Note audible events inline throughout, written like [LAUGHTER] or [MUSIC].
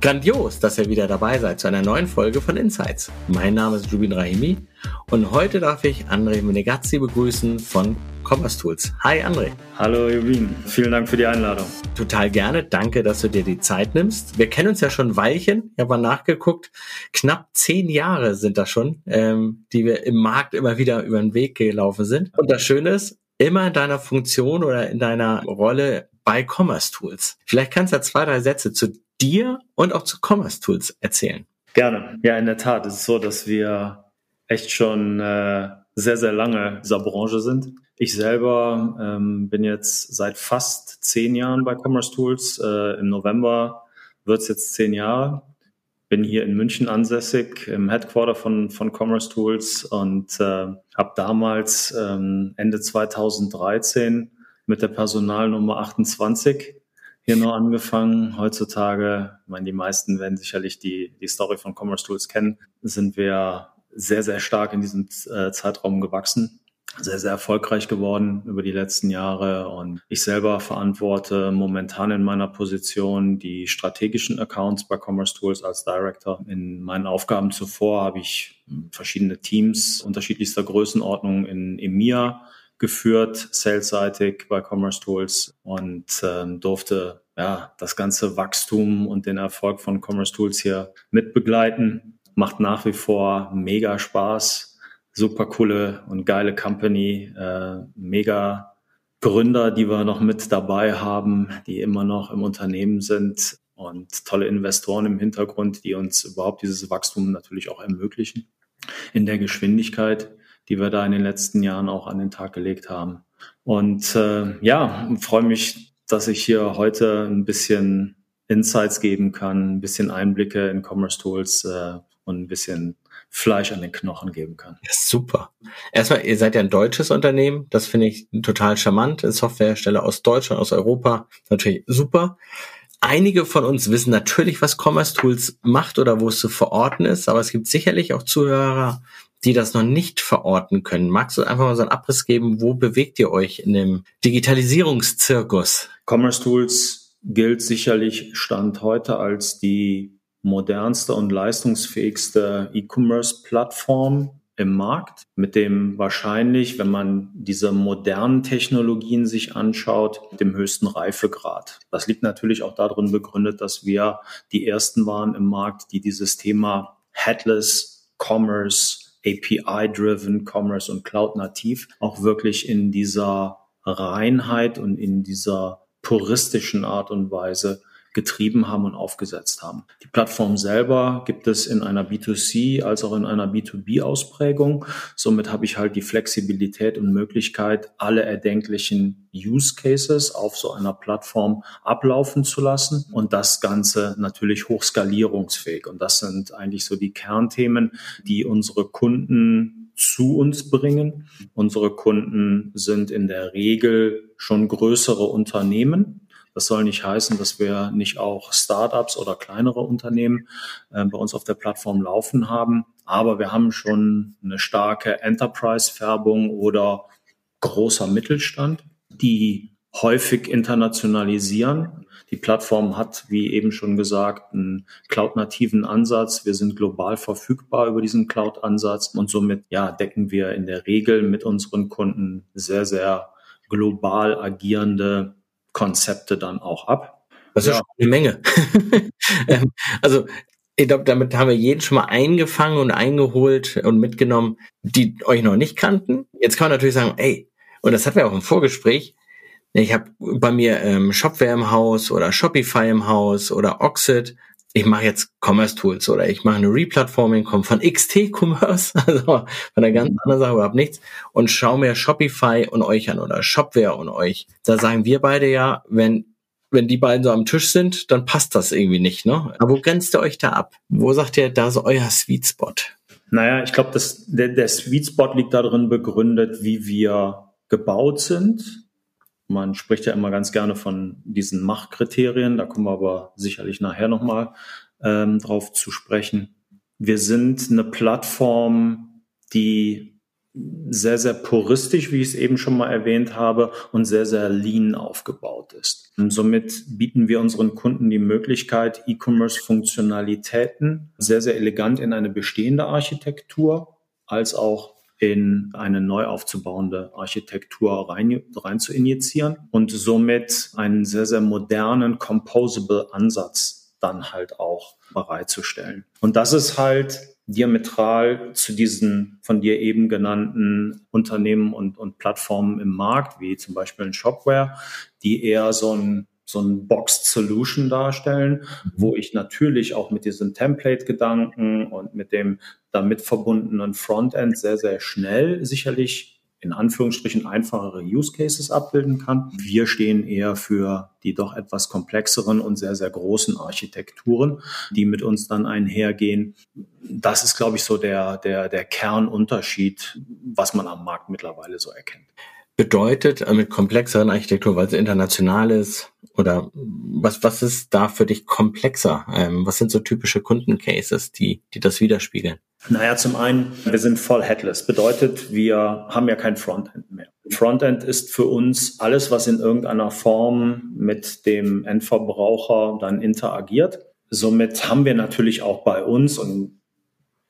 Grandios, dass ihr wieder dabei seid zu einer neuen Folge von Insights. Mein Name ist Jubin Rahimi und heute darf ich André Menegazzi begrüßen von Commerce Tools. Hi André. Hallo Jubin, vielen Dank für die Einladung. Total gerne, danke, dass du dir die Zeit nimmst. Wir kennen uns ja schon ein Weilchen, ich habe mal nachgeguckt, knapp zehn Jahre sind das schon, ähm, die wir im Markt immer wieder über den Weg gelaufen sind. Und das Schöne ist, immer in deiner Funktion oder in deiner Rolle bei Commerce Tools. Vielleicht kannst du ja zwei, drei Sätze zu dir und auch zu Commerce Tools erzählen. Gerne. Ja, in der Tat. Es ist so, dass wir echt schon äh, sehr, sehr lange in dieser Branche sind. Ich selber ähm, bin jetzt seit fast zehn Jahren bei Commerce Tools. Äh, Im November wird es jetzt zehn Jahre. Bin hier in München ansässig im Headquarter von, von Commerce Tools und äh, habe damals ähm, Ende 2013 mit der Personalnummer 28 hier nur angefangen. Heutzutage, ich meine, die meisten werden sicherlich die, die Story von Commerce Tools kennen, sind wir sehr, sehr stark in diesem äh, Zeitraum gewachsen sehr, sehr erfolgreich geworden über die letzten Jahre. Und ich selber verantworte momentan in meiner Position die strategischen Accounts bei Commerce Tools als Director. In meinen Aufgaben zuvor habe ich verschiedene Teams unterschiedlichster Größenordnung in EMEA geführt, salesseitig bei Commerce Tools und ähm, durfte ja das ganze Wachstum und den Erfolg von Commerce Tools hier mitbegleiten. Macht nach wie vor mega Spaß, super coole und geile Company, äh, mega Gründer, die wir noch mit dabei haben, die immer noch im Unternehmen sind und tolle Investoren im Hintergrund, die uns überhaupt dieses Wachstum natürlich auch ermöglichen in der Geschwindigkeit die wir da in den letzten Jahren auch an den Tag gelegt haben. Und äh, ja, freue mich, dass ich hier heute ein bisschen Insights geben kann, ein bisschen Einblicke in Commerce Tools äh, und ein bisschen Fleisch an den Knochen geben kann. Ja, super. Erstmal, ihr seid ja ein deutsches Unternehmen. Das finde ich total charmant. Softwarehersteller aus Deutschland, aus Europa. Natürlich super. Einige von uns wissen natürlich, was Commerce Tools macht oder wo es zu verorten ist, aber es gibt sicherlich auch Zuhörer, die das noch nicht verorten können. Magst du einfach mal so einen Abriss geben, wo bewegt ihr euch in dem Digitalisierungszirkus? Commerce Tools gilt sicherlich Stand heute als die modernste und leistungsfähigste E-Commerce-Plattform im Markt, mit dem wahrscheinlich, wenn man diese modernen Technologien sich anschaut, dem höchsten Reifegrad. Das liegt natürlich auch darin begründet, dass wir die ersten waren im Markt, die dieses Thema Headless Commerce API-driven Commerce und Cloud-nativ auch wirklich in dieser Reinheit und in dieser puristischen Art und Weise getrieben haben und aufgesetzt haben. Die Plattform selber gibt es in einer B2C als auch in einer B2B-Ausprägung. Somit habe ich halt die Flexibilität und Möglichkeit, alle erdenklichen Use Cases auf so einer Plattform ablaufen zu lassen und das Ganze natürlich hochskalierungsfähig. Und das sind eigentlich so die Kernthemen, die unsere Kunden zu uns bringen. Unsere Kunden sind in der Regel schon größere Unternehmen, das soll nicht heißen, dass wir nicht auch Startups oder kleinere Unternehmen äh, bei uns auf der Plattform laufen haben. Aber wir haben schon eine starke Enterprise-Färbung oder großer Mittelstand, die häufig internationalisieren. Die Plattform hat, wie eben schon gesagt, einen cloud-nativen Ansatz. Wir sind global verfügbar über diesen Cloud-Ansatz und somit ja, decken wir in der Regel mit unseren Kunden sehr, sehr global agierende Konzepte dann auch ab. Das ist ja. schon eine Menge. [LAUGHS] Ähm, also ich glaube, damit haben wir jeden schon mal eingefangen und eingeholt und mitgenommen, die euch noch nicht kannten. Jetzt kann man natürlich sagen, ey, und das hatten wir auch im Vorgespräch, ich habe bei mir ähm, Shopware im Haus oder Shopify im Haus oder Oxid ich mache jetzt Commerce Tools oder ich mache eine Replatforming, komme von XT Commerce, [LAUGHS] also von einer ganz mhm. anderen Sache überhaupt nichts und schau mir Shopify und euch an oder Shopware und euch. Da sagen wir beide ja, wenn wenn die beiden so am Tisch sind, dann passt das irgendwie nicht, ne? Aber wo grenzt ihr euch da ab? Wo sagt ihr, da ist euer Sweet Spot? Naja, ich glaube, der, der Sweet Spot liegt darin begründet, wie wir gebaut sind man spricht ja immer ganz gerne von diesen Machtkriterien, da kommen wir aber sicherlich nachher nochmal ähm, drauf zu sprechen. Wir sind eine Plattform, die sehr, sehr puristisch, wie ich es eben schon mal erwähnt habe, und sehr, sehr lean aufgebaut ist. Und somit bieten wir unseren Kunden die Möglichkeit, E-Commerce-Funktionalitäten sehr, sehr elegant in eine bestehende Architektur als auch in eine neu aufzubauende Architektur rein, rein zu injizieren und somit einen sehr, sehr modernen Composable Ansatz dann halt auch bereitzustellen. Und das ist halt diametral zu diesen von dir eben genannten Unternehmen und, und Plattformen im Markt, wie zum Beispiel ein Shopware, die eher so ein so ein Boxed Solution darstellen, wo ich natürlich auch mit diesem Template-Gedanken und mit dem damit verbundenen Frontend sehr, sehr schnell sicherlich in Anführungsstrichen einfachere Use Cases abbilden kann. Wir stehen eher für die doch etwas komplexeren und sehr, sehr großen Architekturen, die mit uns dann einhergehen. Das ist, glaube ich, so der, der, der Kernunterschied, was man am Markt mittlerweile so erkennt. Bedeutet äh, mit komplexeren Architektur, weil es international ist, oder was, was ist da für dich komplexer? Ähm, was sind so typische Kundencases, die, die das widerspiegeln? Naja, zum einen, wir sind voll headless. Bedeutet, wir haben ja kein Frontend mehr. Frontend ist für uns alles, was in irgendeiner Form mit dem Endverbraucher dann interagiert. Somit haben wir natürlich auch bei uns und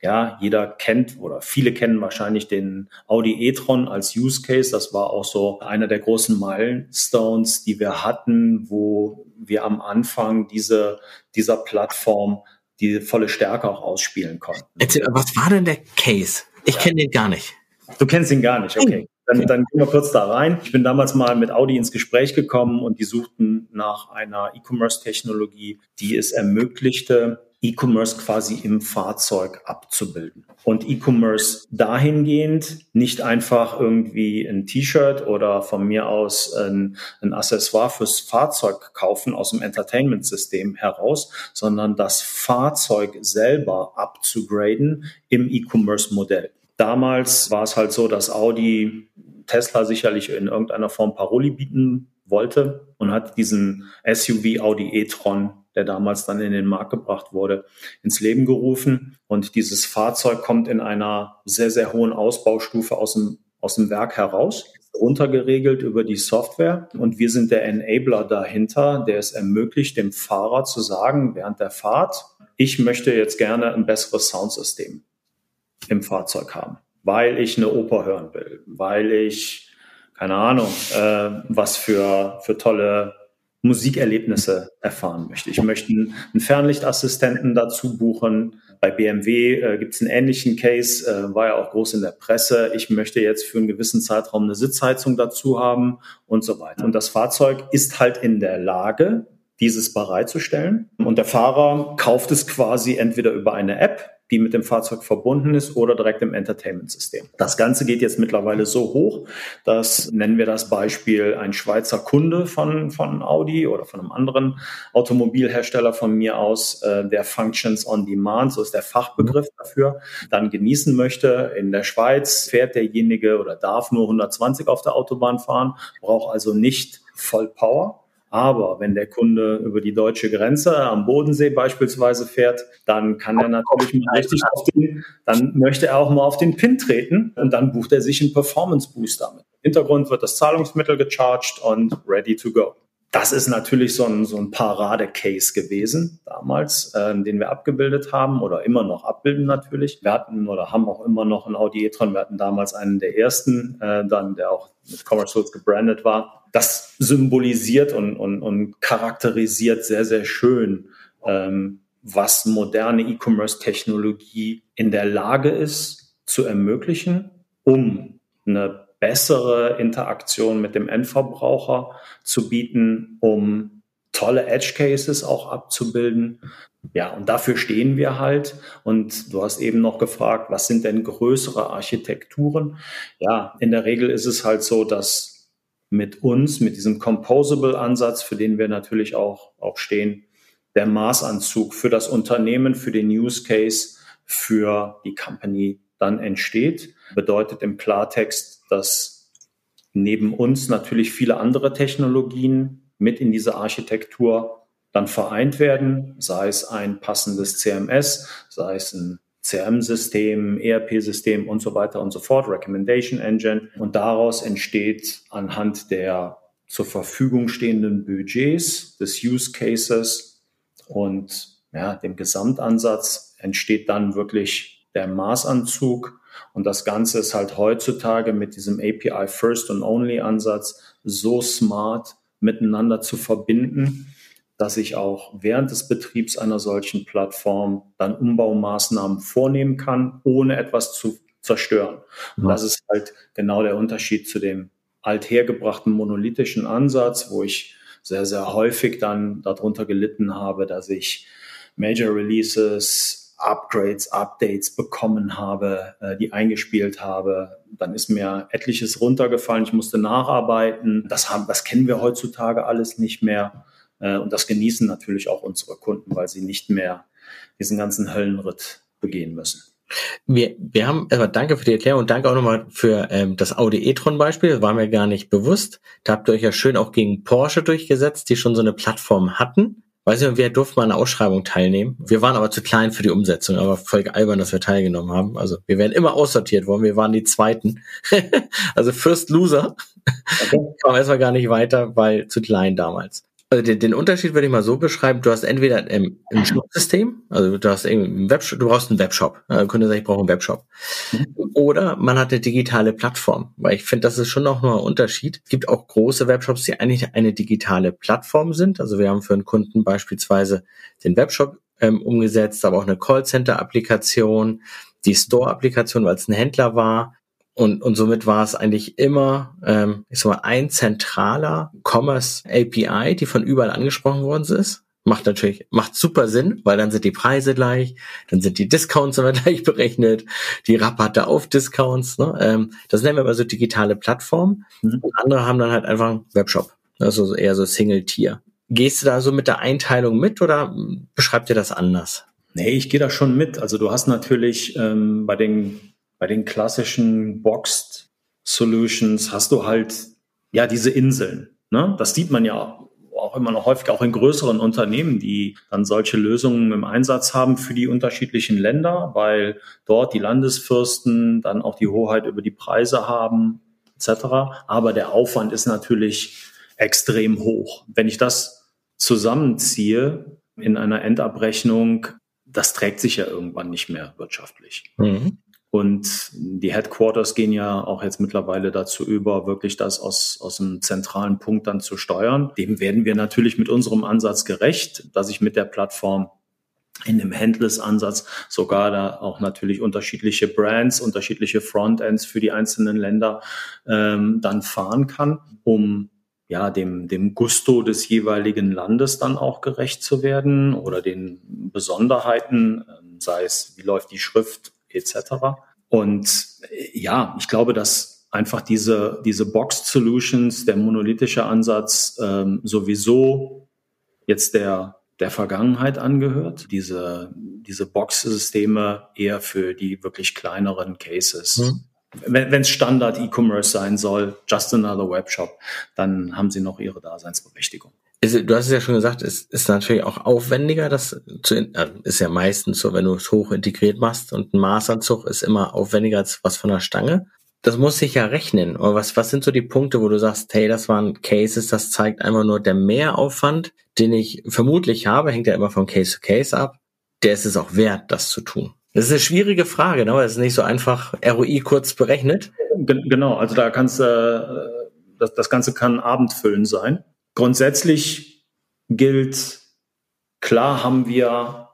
ja, jeder kennt oder viele kennen wahrscheinlich den Audi e-tron als Use Case. Das war auch so einer der großen Milestones, die wir hatten, wo wir am Anfang diese, dieser Plattform die volle Stärke auch ausspielen konnten. Erzähl, was war denn der Case? Ich ja. kenne den gar nicht. Du kennst ihn gar nicht, okay. Dann, dann gehen wir kurz da rein. Ich bin damals mal mit Audi ins Gespräch gekommen und die suchten nach einer E-Commerce-Technologie, die es ermöglichte, E-Commerce quasi im Fahrzeug abzubilden. Und E-Commerce dahingehend nicht einfach irgendwie ein T-Shirt oder von mir aus ein, ein Accessoire fürs Fahrzeug kaufen aus dem Entertainment-System heraus, sondern das Fahrzeug selber abzugraden im E-Commerce-Modell. Damals war es halt so, dass Audi Tesla sicherlich in irgendeiner Form Paroli bieten wollte und hat diesen SUV Audi e-tron der damals dann in den Markt gebracht wurde, ins Leben gerufen. Und dieses Fahrzeug kommt in einer sehr, sehr hohen Ausbaustufe aus dem, aus dem Werk heraus runtergeregelt über die Software und wir sind der Enabler dahinter, der es ermöglicht, dem Fahrer zu sagen während der Fahrt, ich möchte jetzt gerne ein besseres Soundsystem im Fahrzeug haben, weil ich eine Oper hören will, weil ich keine Ahnung, äh, was für, für tolle Musikerlebnisse erfahren möchte. Ich möchte einen, Fernlichtassistenten dazu buchen. Bei BMW äh, gibt es einen ähnlichen Case, äh, war ja auch groß in der Presse. Ich möchte jetzt für einen gewissen Zeitraum eine Sitzheizung dazu haben und so weiter. Und das Fahrzeug ist halt in der Lage, dieses bereitzustellen. Und der Fahrer kauft es quasi entweder über eine App, die mit dem Fahrzeug verbunden ist oder direkt im Entertainment-System. Das Ganze geht jetzt mittlerweile so hoch, dass nennen wir das Beispiel ein Schweizer Kunde von, von Audi oder von einem anderen Automobilhersteller von mir aus, äh, der Functions on Demand, so ist der Fachbegriff dafür, dann genießen möchte. In der Schweiz fährt derjenige oder darf nur 120 auf der Autobahn fahren, braucht also nicht Vollpower aber wenn der Kunde über die deutsche Grenze am Bodensee beispielsweise fährt, dann kann er natürlich mal richtig auf den, dann möchte er auch mal auf den Pin treten und dann bucht er sich einen Performance Booster mit. Im Hintergrund wird das Zahlungsmittel gecharged und ready to go. Das ist natürlich so ein, so ein Parade-Case gewesen damals, äh, den wir abgebildet haben oder immer noch abbilden natürlich. Wir hatten oder haben auch immer noch einen Audi e-tron. Wir hatten damals einen der ersten, äh, dann der auch mit Commerce Tools gebrandet war das symbolisiert und, und, und charakterisiert sehr, sehr schön, ähm, was moderne E-Commerce-Technologie in der Lage ist zu ermöglichen, um eine bessere Interaktion mit dem Endverbraucher zu bieten, um tolle Edge Cases auch abzubilden. Ja, und dafür stehen wir halt. Und du hast eben noch gefragt, was sind denn größere Architekturen? Ja, in der Regel ist es halt so, dass mit uns, mit diesem Composable-Ansatz, für den wir natürlich auch, auch stehen, der Maßanzug für das Unternehmen, für den Use Case, für die Company dann entsteht. Bedeutet im Klartext, dass neben uns natürlich viele andere Technologien mit in diese Architektur dann vereint werden, sei es ein passendes CMS, sei es ein CRM-System, ERP-System und so weiter und so fort, Recommendation Engine. Und daraus entsteht anhand der zur Verfügung stehenden Budgets, des Use Cases und ja, dem Gesamtansatz entsteht dann wirklich der Maßanzug. Und das Ganze ist halt heutzutage mit diesem API First und Only Ansatz so smart miteinander zu verbinden, dass ich auch während des Betriebs einer solchen Plattform dann Umbaumaßnahmen vornehmen kann, ohne etwas zu zerstören. Und das ist halt genau der Unterschied zu dem althergebrachten monolithischen Ansatz, wo ich sehr, sehr häufig dann darunter gelitten habe, dass ich Major Releases, Upgrades, Updates bekommen habe, äh, die eingespielt habe. Dann ist mir etliches runtergefallen. Ich musste nacharbeiten. Das haben, das kennen wir heutzutage alles nicht mehr. Äh, und das genießen natürlich auch unsere Kunden, weil sie nicht mehr diesen ganzen Höllenritt begehen müssen. Wir, wir haben, aber danke für die Erklärung und danke auch nochmal für ähm, das Audi e-tron-Beispiel. Das war mir gar nicht bewusst. Da habt ihr euch ja schön auch gegen Porsche durchgesetzt, die schon so eine Plattform hatten. Weiß nicht, wer durfte mal an einer Ausschreibung teilnehmen. Wir waren aber zu klein für die Umsetzung, aber voll albern, dass wir teilgenommen haben. Also wir werden immer aussortiert worden. Wir waren die Zweiten. [LAUGHS] also First Loser. Okay. [LAUGHS] Kam erstmal gar nicht weiter, weil zu klein damals. Also den, den Unterschied würde ich mal so beschreiben, du hast entweder im, im Shop-System, also du hast einen Webshop, du brauchst einen Webshop. Der Kunde sagt, ich brauche einen Webshop. Mhm. Oder man hat eine digitale Plattform, weil ich finde, das ist schon noch mal ein Unterschied. Es gibt auch große Webshops, die eigentlich eine digitale Plattform sind. Also wir haben für einen Kunden beispielsweise den Webshop ähm, umgesetzt, aber auch eine Callcenter-Applikation, die Store-Applikation, weil es ein Händler war. Und, und somit war es eigentlich immer, ähm, ich sag mal, ein zentraler Commerce API, die von überall angesprochen worden ist. Macht natürlich, macht super Sinn, weil dann sind die Preise gleich, dann sind die Discounts immer [LAUGHS] gleich berechnet, die Rabatte auf Discounts. Ne? Ähm, das nennen wir aber so digitale Plattformen. Mhm. Und andere haben dann halt einfach einen Webshop. Also eher so Single-Tier. Gehst du da so mit der Einteilung mit oder beschreibt ihr das anders? Nee, ich gehe da schon mit. Also du hast natürlich ähm, bei den bei den klassischen Boxed Solutions hast du halt ja diese Inseln. Ne? Das sieht man ja auch immer noch häufig auch in größeren Unternehmen, die dann solche Lösungen im Einsatz haben für die unterschiedlichen Länder, weil dort die Landesfürsten dann auch die Hoheit über die Preise haben etc. Aber der Aufwand ist natürlich extrem hoch. Wenn ich das zusammenziehe in einer Endabrechnung, das trägt sich ja irgendwann nicht mehr wirtschaftlich. Mhm. Und die Headquarters gehen ja auch jetzt mittlerweile dazu über, wirklich das aus, aus einem zentralen Punkt dann zu steuern. Dem werden wir natürlich mit unserem Ansatz gerecht, dass ich mit der Plattform in dem Handless-Ansatz sogar da auch natürlich unterschiedliche Brands, unterschiedliche Frontends für die einzelnen Länder ähm, dann fahren kann, um ja, dem, dem Gusto des jeweiligen Landes dann auch gerecht zu werden oder den Besonderheiten, ähm, sei es, wie läuft die Schrift etc. Und äh, ja, ich glaube, dass einfach diese, diese Box Solutions, der monolithische Ansatz ähm, sowieso jetzt der, der Vergangenheit angehört. Diese, diese Box-Systeme eher für die wirklich kleineren Cases. Mhm. Wenn es Standard E-Commerce sein soll, just another Webshop, dann haben sie noch ihre Daseinsberechtigung ist, du hast es ja schon gesagt, es ist natürlich auch aufwendiger, das zu, äh, ist ja meistens so, wenn du es hoch integriert machst und ein Maßanzug ist immer aufwendiger als was von der Stange. Das muss sich ja rechnen. Aber was, was sind so die Punkte, wo du sagst, hey, das waren Cases, das zeigt einfach nur der Mehraufwand, den ich vermutlich habe, hängt ja immer von Case to Case ab. Der ist es auch wert, das zu tun. Das ist eine schwierige Frage, ne? weil es ist nicht so einfach ROI kurz berechnet. Genau, also da kannst du, äh, das, das Ganze kann abendfüllend sein. Grundsätzlich gilt, klar haben wir,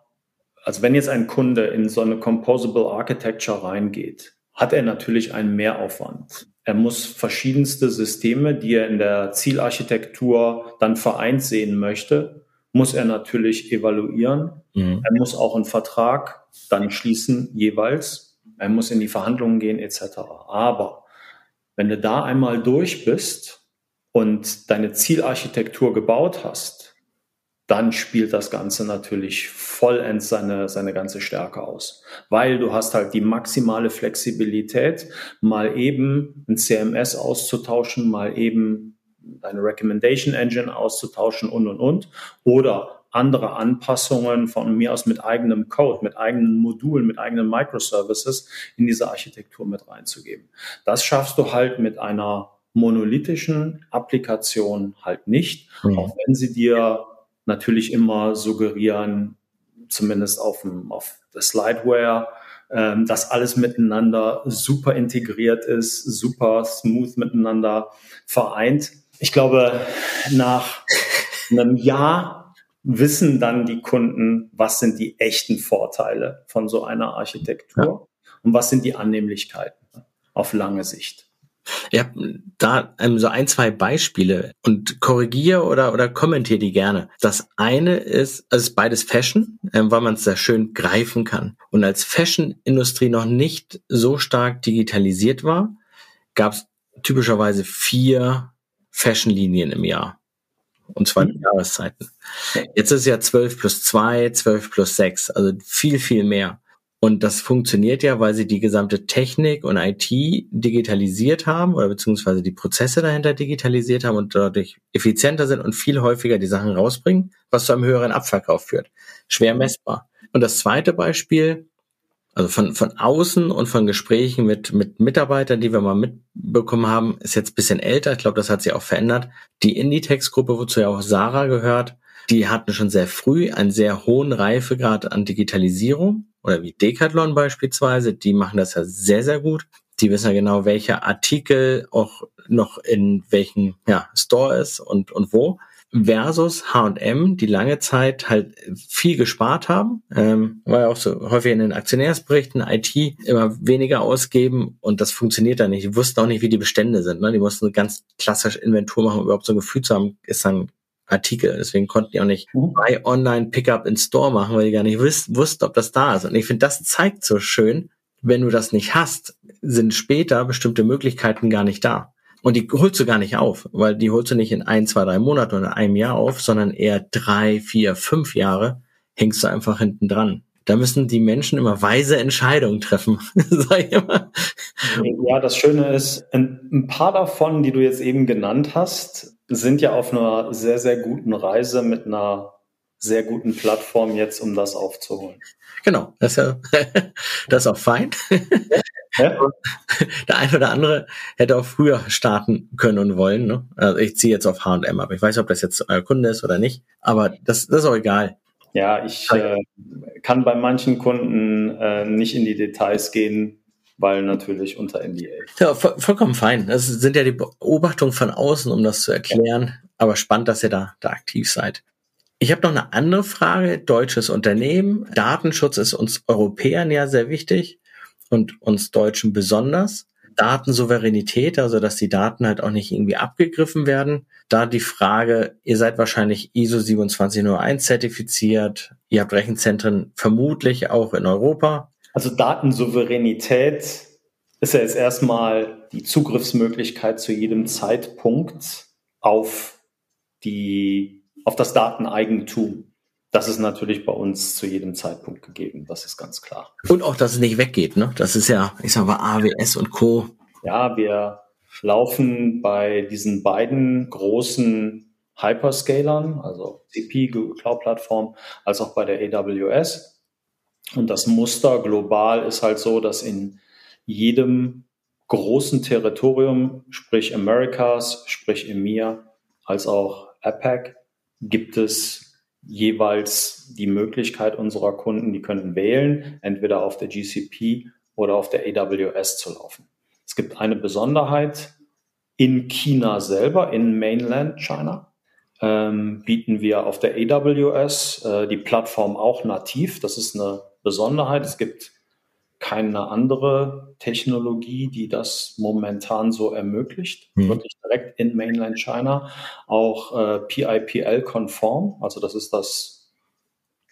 also wenn jetzt ein Kunde in so eine Composable Architecture reingeht, hat er natürlich einen Mehraufwand. Er muss verschiedenste Systeme, die er in der Zielarchitektur dann vereint sehen möchte, muss er natürlich evaluieren. Mhm. Er muss auch einen Vertrag dann schließen jeweils. Er muss in die Verhandlungen gehen etc. Aber wenn du da einmal durch bist, und deine Zielarchitektur gebaut hast, dann spielt das Ganze natürlich vollends seine, seine ganze Stärke aus. Weil du hast halt die maximale Flexibilität, mal eben ein CMS auszutauschen, mal eben deine Recommendation Engine auszutauschen und, und, und. Oder andere Anpassungen von mir aus mit eigenem Code, mit eigenen Modulen, mit eigenen Microservices in diese Architektur mit reinzugeben. Das schaffst du halt mit einer monolithischen Applikation halt nicht, mhm. auch wenn sie dir natürlich immer suggerieren, zumindest auf, dem, auf der Slideware, ähm, dass alles miteinander super integriert ist, super smooth miteinander vereint. Ich glaube, nach einem Jahr wissen dann die Kunden, was sind die echten Vorteile von so einer Architektur ja. und was sind die Annehmlichkeiten auf lange Sicht. Ja, da ähm, so ein, zwei Beispiele und korrigiere oder, oder kommentiere die gerne. Das eine ist, also ist beides Fashion, ähm, weil man es sehr schön greifen kann. Und als Fashion-Industrie noch nicht so stark digitalisiert war, gab es typischerweise vier Fashion-Linien im Jahr. Und zwar in mhm. Jahreszeiten. Jetzt ist es ja 12 plus 2, 12 plus 6, also viel, viel mehr. Und das funktioniert ja, weil sie die gesamte Technik und IT digitalisiert haben oder beziehungsweise die Prozesse dahinter digitalisiert haben und dadurch effizienter sind und viel häufiger die Sachen rausbringen, was zu einem höheren Abverkauf führt. Schwer messbar. Und das zweite Beispiel, also von, von außen und von Gesprächen mit, mit Mitarbeitern, die wir mal mitbekommen haben, ist jetzt bisschen älter. Ich glaube, das hat sich auch verändert. Die Inditex-Gruppe, wozu ja auch Sarah gehört, die hatten schon sehr früh einen sehr hohen Reifegrad an Digitalisierung oder wie Decathlon beispielsweise, die machen das ja sehr, sehr gut. Die wissen ja genau, welcher Artikel auch noch in welchem ja, Store ist und, und wo. Versus H&M, die lange Zeit halt viel gespart haben, ähm, war ja auch so häufig in den Aktionärsberichten, IT immer weniger ausgeben und das funktioniert da nicht. Die wussten auch nicht, wie die Bestände sind. Ne? Die mussten ganz klassisch Inventur machen, um überhaupt so ein Gefühl zu haben, ist dann Artikel. Deswegen konnten die auch nicht mhm. Buy Online Pickup in Store machen, weil die gar nicht wussten, wussten ob das da ist. Und ich finde, das zeigt so schön, wenn du das nicht hast, sind später bestimmte Möglichkeiten gar nicht da. Und die holst du gar nicht auf, weil die holst du nicht in ein, zwei, drei Monaten oder einem Jahr auf, sondern eher drei, vier, fünf Jahre hängst du einfach hinten dran. Da müssen die Menschen immer weise Entscheidungen treffen, [LAUGHS] sag ich immer. Ja, das Schöne ist, ein paar davon, die du jetzt eben genannt hast, sind ja auf einer sehr, sehr guten Reise mit einer sehr guten Plattform jetzt, um das aufzuholen. Genau, das ist ja [LAUGHS] das ist auch fein. Ja. [LAUGHS] Der eine oder andere hätte auch früher starten können und wollen. Ne? Also ich ziehe jetzt auf H&M ab. Ich weiß nicht, ob das jetzt euer Kunde ist oder nicht, aber das, das ist auch egal. Ja, ich äh, kann bei manchen Kunden äh, nicht in die Details gehen, weil natürlich unter NDA. Ja, vollkommen fein. Das sind ja die Beobachtungen von außen, um das zu erklären. Aber spannend, dass ihr da, da aktiv seid. Ich habe noch eine andere Frage. Deutsches Unternehmen. Datenschutz ist uns Europäern ja sehr wichtig und uns Deutschen besonders. Datensouveränität, also dass die Daten halt auch nicht irgendwie abgegriffen werden. Da die Frage, ihr seid wahrscheinlich ISO 27001 zertifiziert, ihr habt Rechenzentren vermutlich auch in Europa. Also Datensouveränität ist ja jetzt erstmal die Zugriffsmöglichkeit zu jedem Zeitpunkt auf die, auf das Dateneigentum. Das ist natürlich bei uns zu jedem Zeitpunkt gegeben. Das ist ganz klar. Und auch, dass es nicht weggeht, ne? Das ist ja, ich sag mal, AWS und Co. Ja, wir laufen bei diesen beiden großen Hyperscalern, also CP, Google Cloud Plattform, als auch bei der AWS und das Muster global ist halt so, dass in jedem großen Territorium, sprich Americas, sprich EMEA, als auch APAC, gibt es jeweils die Möglichkeit unserer Kunden, die können wählen, entweder auf der GCP oder auf der AWS zu laufen. Es gibt eine Besonderheit in China selber, in Mainland China, ähm, bieten wir auf der AWS äh, die Plattform auch nativ. Das ist eine Besonderheit. Es gibt keine andere Technologie, die das momentan so ermöglicht. Mhm. Wirklich direkt in Mainland China. Auch äh, PIPL-konform, also das ist das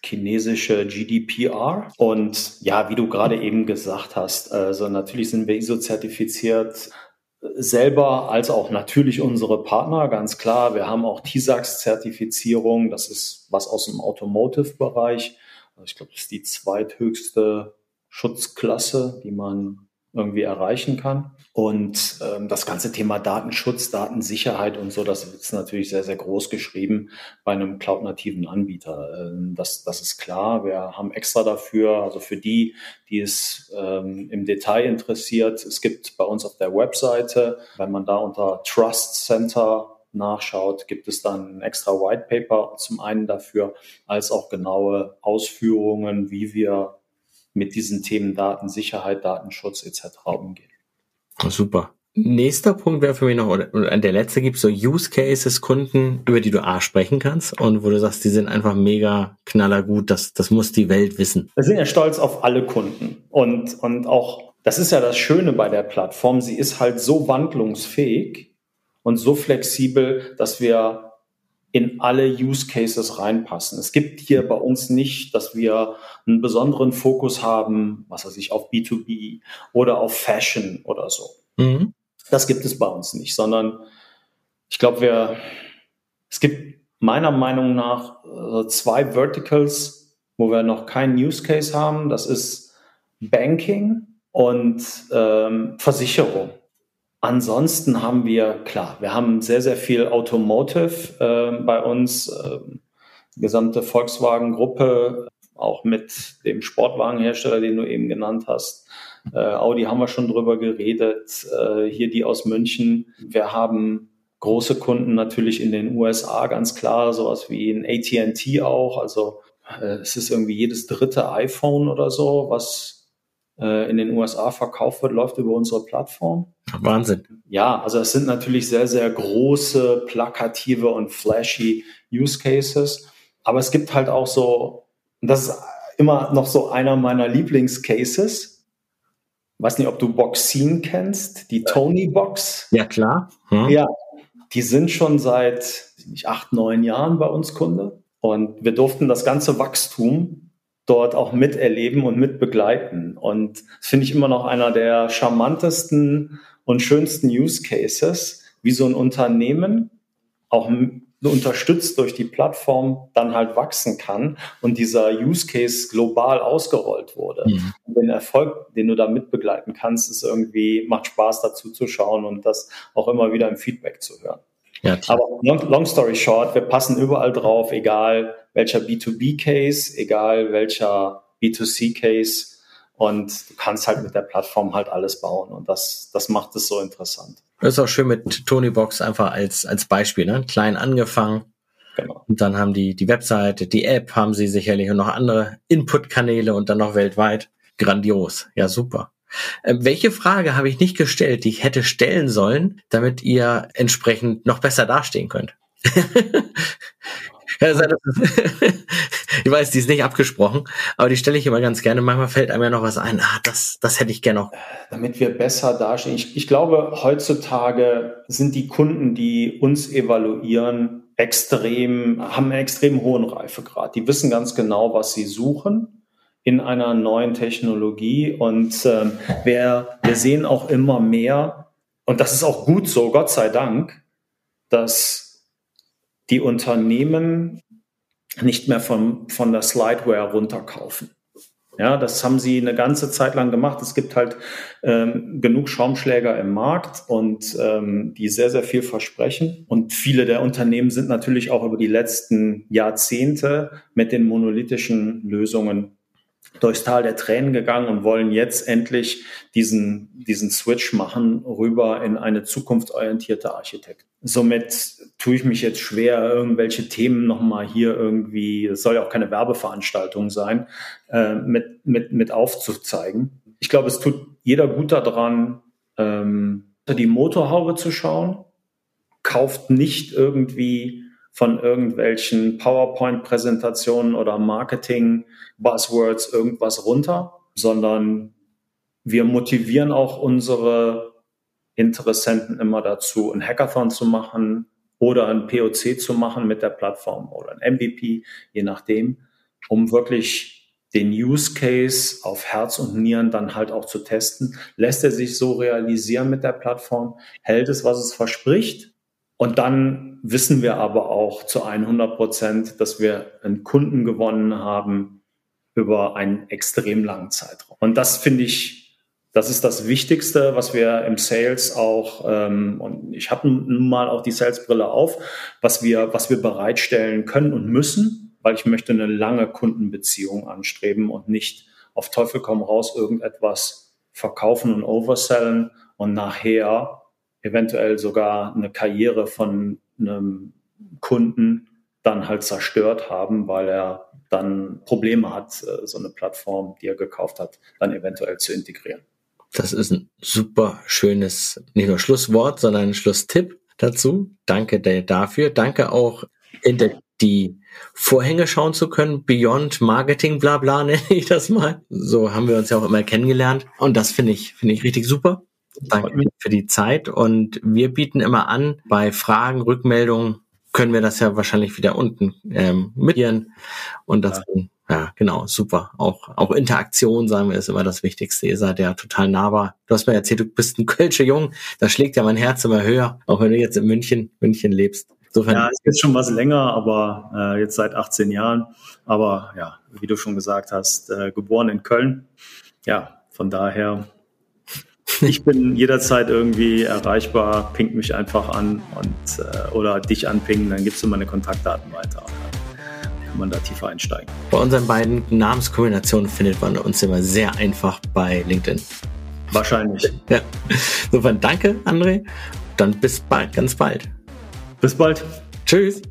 chinesische GDPR. Und ja, wie du gerade eben gesagt hast, also natürlich sind wir ISO-zertifiziert selber als auch natürlich unsere Partner, ganz klar. Wir haben auch TISAX-Zertifizierung, das ist was aus dem Automotive-Bereich. Also ich glaube, das ist die zweithöchste Schutzklasse, die man irgendwie erreichen kann. Und ähm, das ganze Thema Datenschutz, Datensicherheit und so, das ist natürlich sehr, sehr groß geschrieben bei einem cloud-nativen Anbieter. Ähm, das, das ist klar. Wir haben extra dafür, also für die, die es ähm, im Detail interessiert, es gibt bei uns auf der Webseite, wenn man da unter Trust Center nachschaut, gibt es dann ein extra White Paper zum einen dafür, als auch genaue Ausführungen, wie wir mit diesen Themen Datensicherheit, Datenschutz etc. umgehen. Super. Nächster Punkt wäre für mich noch, oder der letzte gibt so Use Cases, Kunden, über die du A sprechen kannst und wo du sagst, die sind einfach mega knallergut, das, das muss die Welt wissen. Wir sind ja stolz auf alle Kunden und, und auch, das ist ja das Schöne bei der Plattform, sie ist halt so wandlungsfähig und so flexibel, dass wir in alle Use Cases reinpassen. Es gibt hier bei uns nicht, dass wir einen besonderen Fokus haben, was weiß ich, auf B2B oder auf Fashion oder so. Mhm. Das gibt es bei uns nicht, sondern ich glaube, wir, es gibt meiner Meinung nach äh, zwei Verticals, wo wir noch keinen Use Case haben. Das ist Banking und ähm, Versicherung. Ansonsten haben wir, klar, wir haben sehr, sehr viel Automotive äh, bei uns, äh, gesamte Volkswagen-Gruppe, auch mit dem Sportwagenhersteller, den du eben genannt hast. Äh, Audi haben wir schon drüber geredet, äh, hier die aus München. Wir haben große Kunden natürlich in den USA, ganz klar, sowas wie in AT&T auch. Also äh, es ist irgendwie jedes dritte iPhone oder so, was äh, in den USA verkauft wird, läuft über unsere Plattform. Wahnsinn. Ja, also es sind natürlich sehr, sehr große, plakative und flashy Use Cases. Aber es gibt halt auch so, das ist immer noch so einer meiner Lieblingscases. Weiß nicht, ob du Boxin kennst, die Tony Box. Ja, klar. Hm. Ja, die sind schon seit nicht, acht, neun Jahren bei uns Kunde. Und wir durften das ganze Wachstum dort auch miterleben und mitbegleiten. Und das finde ich immer noch einer der charmantesten und schönsten Use Cases, wie so ein Unternehmen auch unterstützt durch die Plattform dann halt wachsen kann und dieser Use Case global ausgerollt wurde. Mhm. Und den Erfolg, den du da mitbegleiten kannst, ist irgendwie, macht Spaß dazu zu schauen und das auch immer wieder im Feedback zu hören. Ja, Aber long, long story short, wir passen überall drauf, egal welcher B2B-Case, egal welcher B2C-Case. Und du kannst halt mit der Plattform halt alles bauen. Und das, das macht es so interessant. Das ist auch schön mit Tony Box einfach als, als Beispiel, ne? Klein angefangen. Genau. Und dann haben die die Webseite, die App haben sie sicherlich und noch andere Input-Kanäle und dann noch weltweit. Grandios. Ja, super. Äh, welche Frage habe ich nicht gestellt, die ich hätte stellen sollen, damit ihr entsprechend noch besser dastehen könnt? [LAUGHS] [LAUGHS] ich weiß, die ist nicht abgesprochen, aber die stelle ich immer ganz gerne. Manchmal fällt einem ja noch was ein. Ah, das, das hätte ich gerne noch. Damit wir besser dastehen. Ich, ich glaube, heutzutage sind die Kunden, die uns evaluieren, extrem, haben einen extrem hohen Reifegrad. Die wissen ganz genau, was sie suchen in einer neuen Technologie. Und ähm, wir, wir sehen auch immer mehr, und das ist auch gut so, Gott sei Dank, dass die Unternehmen nicht mehr von, von der Slideware runterkaufen. Ja, das haben sie eine ganze Zeit lang gemacht. Es gibt halt ähm, genug Schaumschläger im Markt und ähm, die sehr, sehr viel versprechen. Und viele der Unternehmen sind natürlich auch über die letzten Jahrzehnte mit den monolithischen Lösungen durchs Tal der Tränen gegangen und wollen jetzt endlich diesen, diesen Switch machen rüber in eine zukunftsorientierte Architektur. Somit tue ich mich jetzt schwer, irgendwelche Themen nochmal hier irgendwie, es soll ja auch keine Werbeveranstaltung sein, äh, mit, mit, mit aufzuzeigen. Ich glaube, es tut jeder gut daran, ähm, die Motorhaube zu schauen, kauft nicht irgendwie von irgendwelchen PowerPoint-Präsentationen oder Marketing-Buzzwords irgendwas runter, sondern wir motivieren auch unsere Interessenten immer dazu, ein Hackathon zu machen oder ein POC zu machen mit der Plattform oder ein MVP, je nachdem, um wirklich den Use Case auf Herz und Nieren dann halt auch zu testen. Lässt er sich so realisieren mit der Plattform? Hält es, was es verspricht? Und dann wissen wir aber auch zu 100 Prozent, dass wir einen Kunden gewonnen haben über einen extrem langen Zeitraum. Und das finde ich Das ist das Wichtigste, was wir im Sales auch, ähm, und ich habe nun mal auch die Salesbrille auf, was wir, was wir bereitstellen können und müssen, weil ich möchte eine lange Kundenbeziehung anstreben und nicht auf Teufel komm raus irgendetwas verkaufen und oversellen und nachher eventuell sogar eine Karriere von einem Kunden dann halt zerstört haben, weil er dann Probleme hat, äh, so eine Plattform, die er gekauft hat, dann eventuell zu integrieren. Das ist ein super schönes, nicht nur Schlusswort, sondern ein Schlusstipp dazu. Danke dafür. Danke auch, hinter die Vorhänge schauen zu können. Beyond Marketing, bla bla, [LAUGHS] nenne ich das mal. So haben wir uns ja auch immer kennengelernt. Und das finde ich, finde ich richtig super. Danke für die Zeit. Und wir bieten immer an, bei Fragen, Rückmeldungen, können wir das ja wahrscheinlich wieder unten ähm, mitieren. Und das, ja. ja, genau, super. Auch, auch Interaktion, sagen wir, ist immer das Wichtigste. Ihr seid ja total nahbar. Du hast mir erzählt, du bist ein [LAUGHS] Kölsche Jung. Da schlägt ja mein Herz immer höher, auch wenn du jetzt in München, München lebst. Insofern ja, ist jetzt schon was länger, aber äh, jetzt seit 18 Jahren. Aber ja, wie du schon gesagt hast, äh, geboren in Köln. Ja, von daher ich bin jederzeit irgendwie erreichbar, ping mich einfach an und äh, oder dich anpingen, dann gibst du meine Kontaktdaten weiter. Dann kann man da tiefer einsteigen. Bei unseren beiden Namenskombinationen findet man uns immer sehr einfach bei LinkedIn. Wahrscheinlich. Ja. Insofern danke, André. Dann bis bald, ganz bald. Bis bald. Tschüss.